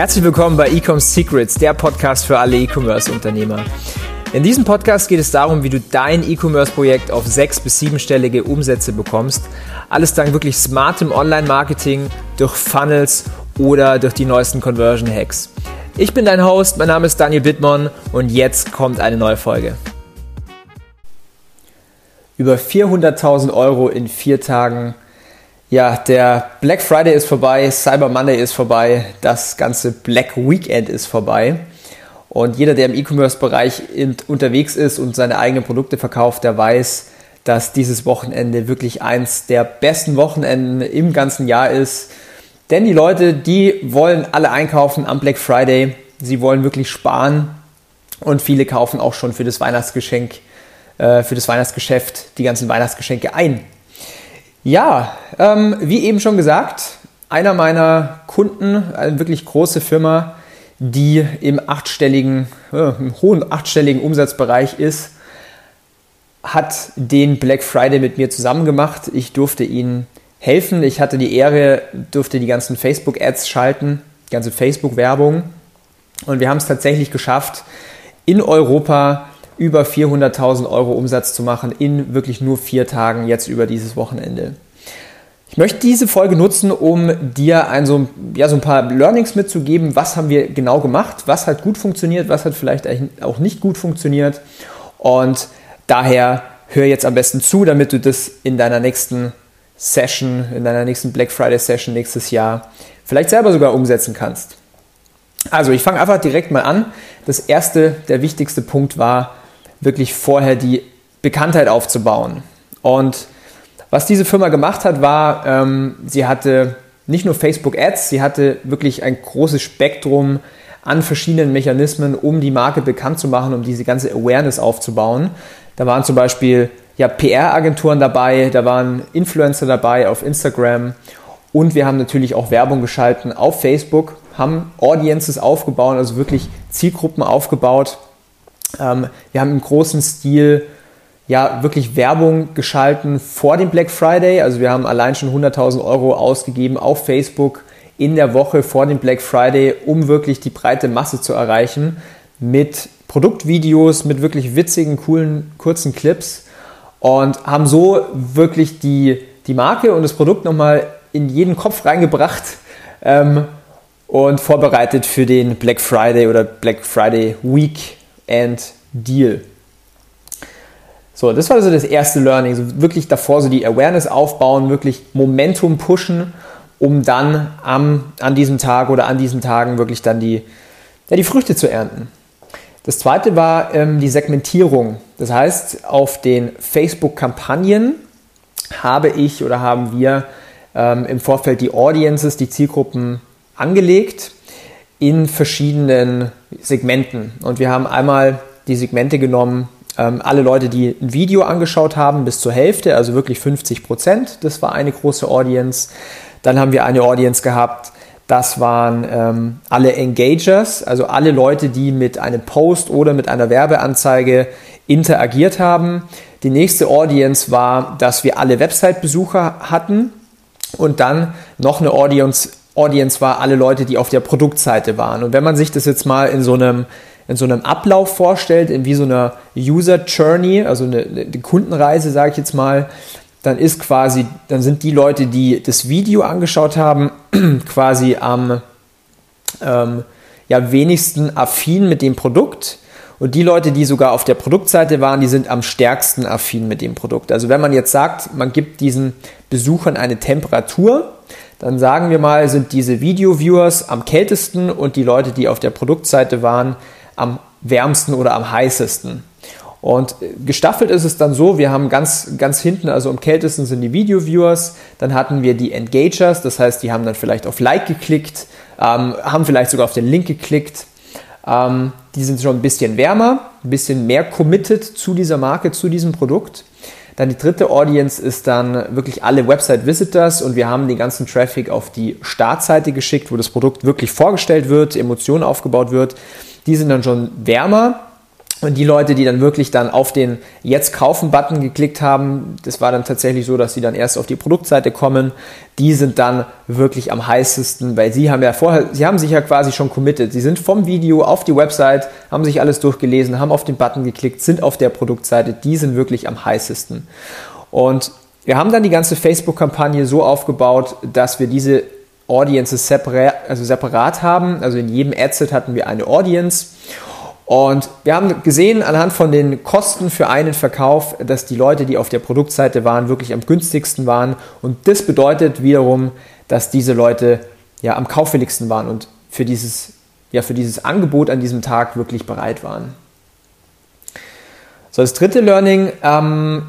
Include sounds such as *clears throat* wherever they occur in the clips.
Herzlich willkommen bei Ecom Secrets, der Podcast für alle E-Commerce-Unternehmer. In diesem Podcast geht es darum, wie du dein E-Commerce-Projekt auf sechs- bis siebenstellige Umsätze bekommst. Alles dank wirklich smartem Online-Marketing, durch Funnels oder durch die neuesten Conversion-Hacks. Ich bin dein Host, mein Name ist Daniel Bittmann und jetzt kommt eine neue Folge. Über 400.000 Euro in vier Tagen ja, der Black Friday ist vorbei, Cyber Monday ist vorbei, das ganze Black Weekend ist vorbei. Und jeder, der im E-Commerce-Bereich unterwegs ist und seine eigenen Produkte verkauft, der weiß, dass dieses Wochenende wirklich eins der besten Wochenenden im ganzen Jahr ist. Denn die Leute, die wollen alle einkaufen am Black Friday. Sie wollen wirklich sparen. Und viele kaufen auch schon für das Weihnachtsgeschenk, äh, für das Weihnachtsgeschäft die ganzen Weihnachtsgeschenke ein. Ja, ähm, wie eben schon gesagt, einer meiner Kunden, eine wirklich große Firma, die im achtstelligen, äh, im hohen achtstelligen Umsatzbereich ist, hat den Black Friday mit mir zusammen gemacht. Ich durfte ihnen helfen. Ich hatte die Ehre, durfte die ganzen Facebook-Ads schalten, die ganze Facebook-Werbung. Und wir haben es tatsächlich geschafft, in Europa über 400.000 Euro Umsatz zu machen in wirklich nur vier Tagen jetzt über dieses Wochenende. Ich möchte diese Folge nutzen, um dir ein so, ja, so ein paar Learnings mitzugeben. Was haben wir genau gemacht? Was hat gut funktioniert? Was hat vielleicht auch nicht gut funktioniert? Und daher hör jetzt am besten zu, damit du das in deiner nächsten Session, in deiner nächsten Black Friday Session nächstes Jahr vielleicht selber sogar umsetzen kannst. Also ich fange einfach direkt mal an. Das erste, der wichtigste Punkt war, wirklich vorher die Bekanntheit aufzubauen. Und was diese Firma gemacht hat, war, ähm, sie hatte nicht nur Facebook Ads, sie hatte wirklich ein großes Spektrum an verschiedenen Mechanismen, um die Marke bekannt zu machen, um diese ganze Awareness aufzubauen. Da waren zum Beispiel ja, PR-Agenturen dabei, da waren Influencer dabei auf Instagram und wir haben natürlich auch Werbung geschalten auf Facebook, haben Audiences aufgebaut, also wirklich Zielgruppen aufgebaut ähm, wir haben im großen Stil ja wirklich Werbung geschalten vor dem Black Friday. Also wir haben allein schon 100.000 Euro ausgegeben auf Facebook in der Woche vor dem Black Friday, um wirklich die breite Masse zu erreichen mit Produktvideos, mit wirklich witzigen, coolen, kurzen Clips und haben so wirklich die, die Marke und das Produkt nochmal in jeden Kopf reingebracht ähm, und vorbereitet für den Black Friday oder Black Friday Week and Deal. So, das war also das erste Learning. So wirklich davor so die Awareness aufbauen, wirklich Momentum pushen, um dann am, an diesem Tag oder an diesen Tagen wirklich dann die, ja, die Früchte zu ernten. Das zweite war ähm, die Segmentierung. Das heißt, auf den Facebook-Kampagnen habe ich oder haben wir ähm, im Vorfeld die Audiences, die Zielgruppen angelegt in verschiedenen Segmenten. Und wir haben einmal die Segmente genommen, ähm, alle Leute, die ein Video angeschaut haben, bis zur Hälfte, also wirklich 50 Prozent. Das war eine große Audience. Dann haben wir eine Audience gehabt, das waren ähm, alle Engagers, also alle Leute, die mit einem Post oder mit einer Werbeanzeige interagiert haben. Die nächste Audience war, dass wir alle Website-Besucher hatten und dann noch eine Audience Audience war alle Leute, die auf der Produktseite waren. Und wenn man sich das jetzt mal in so einem, in so einem Ablauf vorstellt, in wie so einer User Journey, also eine, eine Kundenreise, sage ich jetzt mal, dann ist quasi, dann sind die Leute, die das Video angeschaut haben, *clears throat* quasi am ähm, ja, wenigsten affin mit dem Produkt. Und die Leute, die sogar auf der Produktseite waren, die sind am stärksten affin mit dem Produkt. Also wenn man jetzt sagt, man gibt diesen Besuchern eine Temperatur, dann sagen wir mal, sind diese Video-Viewers am kältesten und die Leute, die auf der Produktseite waren, am wärmsten oder am heißesten. Und gestaffelt ist es dann so, wir haben ganz, ganz hinten, also am kältesten sind die Video-Viewers, dann hatten wir die Engagers, das heißt, die haben dann vielleicht auf Like geklickt, ähm, haben vielleicht sogar auf den Link geklickt. Ähm, die sind schon ein bisschen wärmer, ein bisschen mehr committed zu dieser Marke, zu diesem Produkt. Dann die dritte Audience ist dann wirklich alle Website-Visitors und wir haben den ganzen Traffic auf die Startseite geschickt, wo das Produkt wirklich vorgestellt wird, Emotionen aufgebaut wird. Die sind dann schon wärmer Und die Leute, die dann wirklich dann auf den Jetzt kaufen-Button geklickt haben, das war dann tatsächlich so, dass sie dann erst auf die Produktseite kommen. Die sind dann wirklich am heißesten, weil sie haben ja vorher, sie haben sich ja quasi schon committed. Sie sind vom Video auf die Website, haben sich alles durchgelesen, haben auf den Button geklickt, sind auf der Produktseite. Die sind wirklich am heißesten. Und wir haben dann die ganze Facebook-Kampagne so aufgebaut, dass wir diese Audiences separat, also separat haben. Also in jedem Adset hatten wir eine Audience. Und wir haben gesehen anhand von den Kosten für einen Verkauf, dass die Leute, die auf der Produktseite waren, wirklich am günstigsten waren. Und das bedeutet wiederum, dass diese Leute ja am kaufwilligsten waren und für dieses, ja, für dieses Angebot an diesem Tag wirklich bereit waren. So, das dritte Learning, ähm,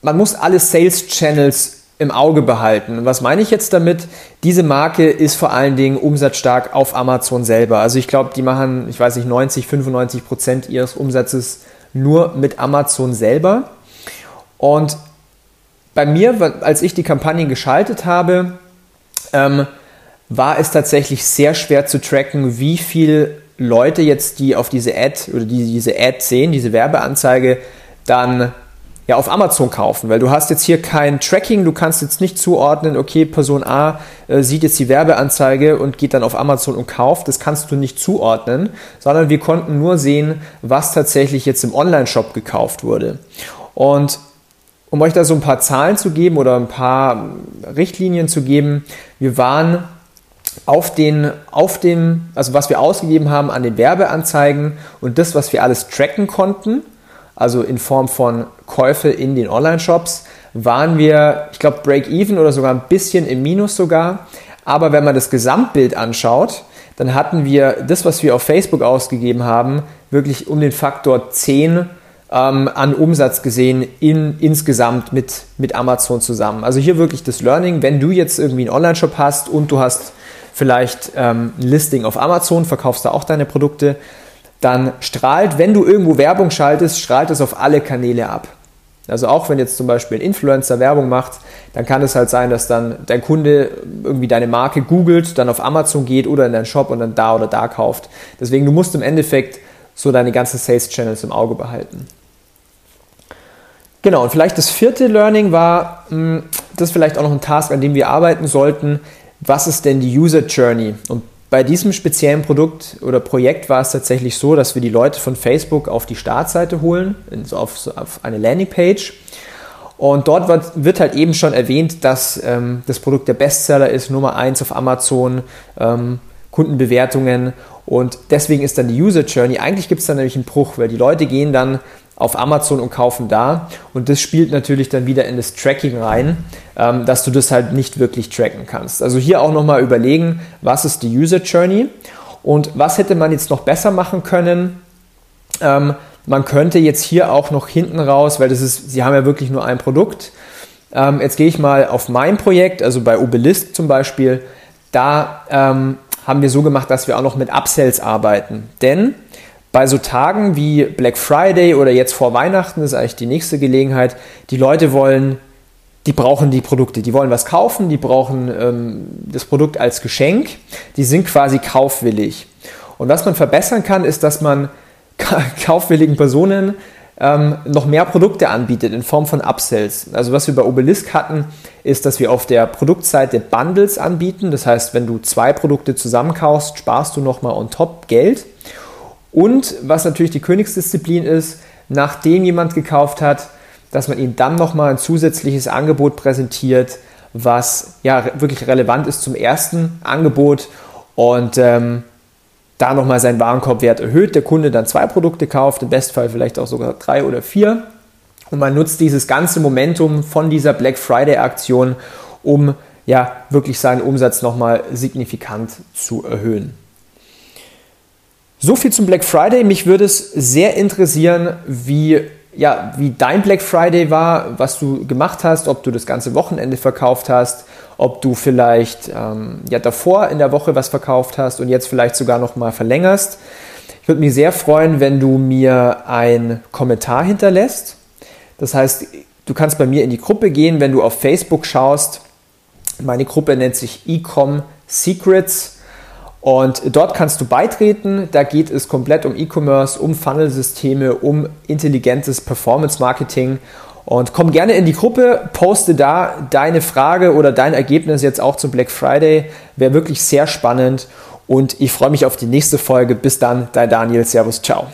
man muss alle Sales Channels im Auge behalten. Was meine ich jetzt damit? Diese Marke ist vor allen Dingen umsatzstark auf Amazon selber. Also ich glaube, die machen, ich weiß nicht, 90, 95 Prozent ihres Umsatzes nur mit Amazon selber. Und bei mir, als ich die Kampagne geschaltet habe, ähm, war es tatsächlich sehr schwer zu tracken, wie viele Leute jetzt, die auf diese Ad oder die diese Ad sehen, diese Werbeanzeige, dann ja, auf Amazon kaufen, weil du hast jetzt hier kein Tracking, du kannst jetzt nicht zuordnen, okay, Person A äh, sieht jetzt die Werbeanzeige und geht dann auf Amazon und kauft, das kannst du nicht zuordnen, sondern wir konnten nur sehen, was tatsächlich jetzt im Online-Shop gekauft wurde. Und um euch da so ein paar Zahlen zu geben oder ein paar Richtlinien zu geben, wir waren auf den, auf dem, also was wir ausgegeben haben an den Werbeanzeigen und das, was wir alles tracken konnten, also in Form von Käufe in den Online-Shops, waren wir, ich glaube, Break-Even oder sogar ein bisschen im Minus sogar. Aber wenn man das Gesamtbild anschaut, dann hatten wir das, was wir auf Facebook ausgegeben haben, wirklich um den Faktor 10 ähm, an Umsatz gesehen in, insgesamt mit, mit Amazon zusammen. Also hier wirklich das Learning, wenn du jetzt irgendwie einen Online-Shop hast und du hast vielleicht ähm, ein Listing auf Amazon, verkaufst da auch deine Produkte, dann strahlt, wenn du irgendwo Werbung schaltest, strahlt es auf alle Kanäle ab. Also auch wenn jetzt zum Beispiel ein Influencer Werbung macht, dann kann es halt sein, dass dann dein Kunde irgendwie deine Marke googelt, dann auf Amazon geht oder in deinen Shop und dann da oder da kauft. Deswegen, du musst im Endeffekt so deine ganzen Sales Channels im Auge behalten. Genau, und vielleicht das vierte Learning war, hm, das ist vielleicht auch noch ein Task, an dem wir arbeiten sollten. Was ist denn die User Journey? Und bei diesem speziellen Produkt oder Projekt war es tatsächlich so, dass wir die Leute von Facebook auf die Startseite holen, auf, auf eine Landingpage. Und dort wird, wird, halt eben schon erwähnt, dass ähm, das Produkt der Bestseller ist, Nummer 1 auf Amazon, ähm, Kundenbewertungen. Und deswegen ist dann die User Journey, eigentlich gibt es da nämlich einen Bruch, weil die Leute gehen dann auf Amazon und kaufen da. Und das spielt natürlich dann wieder in das Tracking rein, ähm, dass du das halt nicht wirklich tracken kannst. Also hier auch nochmal überlegen, was ist die User Journey und was hätte man jetzt noch besser machen können. Ähm, man könnte jetzt hier auch noch hinten raus, weil das ist, sie haben ja wirklich nur ein Produkt. Ähm, jetzt gehe ich mal auf mein Projekt, also bei Obelisk zum Beispiel. Da ähm, haben wir so gemacht, dass wir auch noch mit Upsells arbeiten. Denn bei so Tagen wie Black Friday oder jetzt vor Weihnachten ist eigentlich die nächste Gelegenheit, die Leute wollen, die brauchen die Produkte, die wollen was kaufen, die brauchen ähm, das Produkt als Geschenk, die sind quasi kaufwillig. Und was man verbessern kann, ist, dass man *laughs* kaufwilligen Personen ähm, noch mehr Produkte anbietet in Form von Upsells. Also was wir bei Obelisk hatten, ist, dass wir auf der Produktseite Bundles anbieten. Das heißt, wenn du zwei Produkte zusammenkaufst, sparst du nochmal on top Geld. Und was natürlich die Königsdisziplin ist, nachdem jemand gekauft hat, dass man ihm dann nochmal ein zusätzliches Angebot präsentiert, was ja wirklich relevant ist zum ersten Angebot und ähm, da nochmal seinen Warenkorbwert erhöht, der Kunde dann zwei Produkte kauft, im Bestfall vielleicht auch sogar drei oder vier. Und man nutzt dieses ganze Momentum von dieser Black Friday Aktion, um ja wirklich seinen Umsatz nochmal signifikant zu erhöhen. So viel zum Black Friday. Mich würde es sehr interessieren, wie, ja, wie dein Black Friday war, was du gemacht hast, ob du das ganze Wochenende verkauft hast, ob du vielleicht ähm, ja, davor in der Woche was verkauft hast und jetzt vielleicht sogar noch mal verlängerst. Ich würde mich sehr freuen, wenn du mir einen Kommentar hinterlässt. Das heißt, du kannst bei mir in die Gruppe gehen, wenn du auf Facebook schaust. Meine Gruppe nennt sich Ecom Secrets Und dort kannst du beitreten. Da geht es komplett um E-Commerce, um Funnelsysteme, um intelligentes Performance-Marketing. Und komm gerne in die Gruppe, poste da deine Frage oder dein Ergebnis jetzt auch zum Black Friday. Wäre wirklich sehr spannend. Und ich freue mich auf die nächste Folge. Bis dann, dein Daniel. Servus, ciao.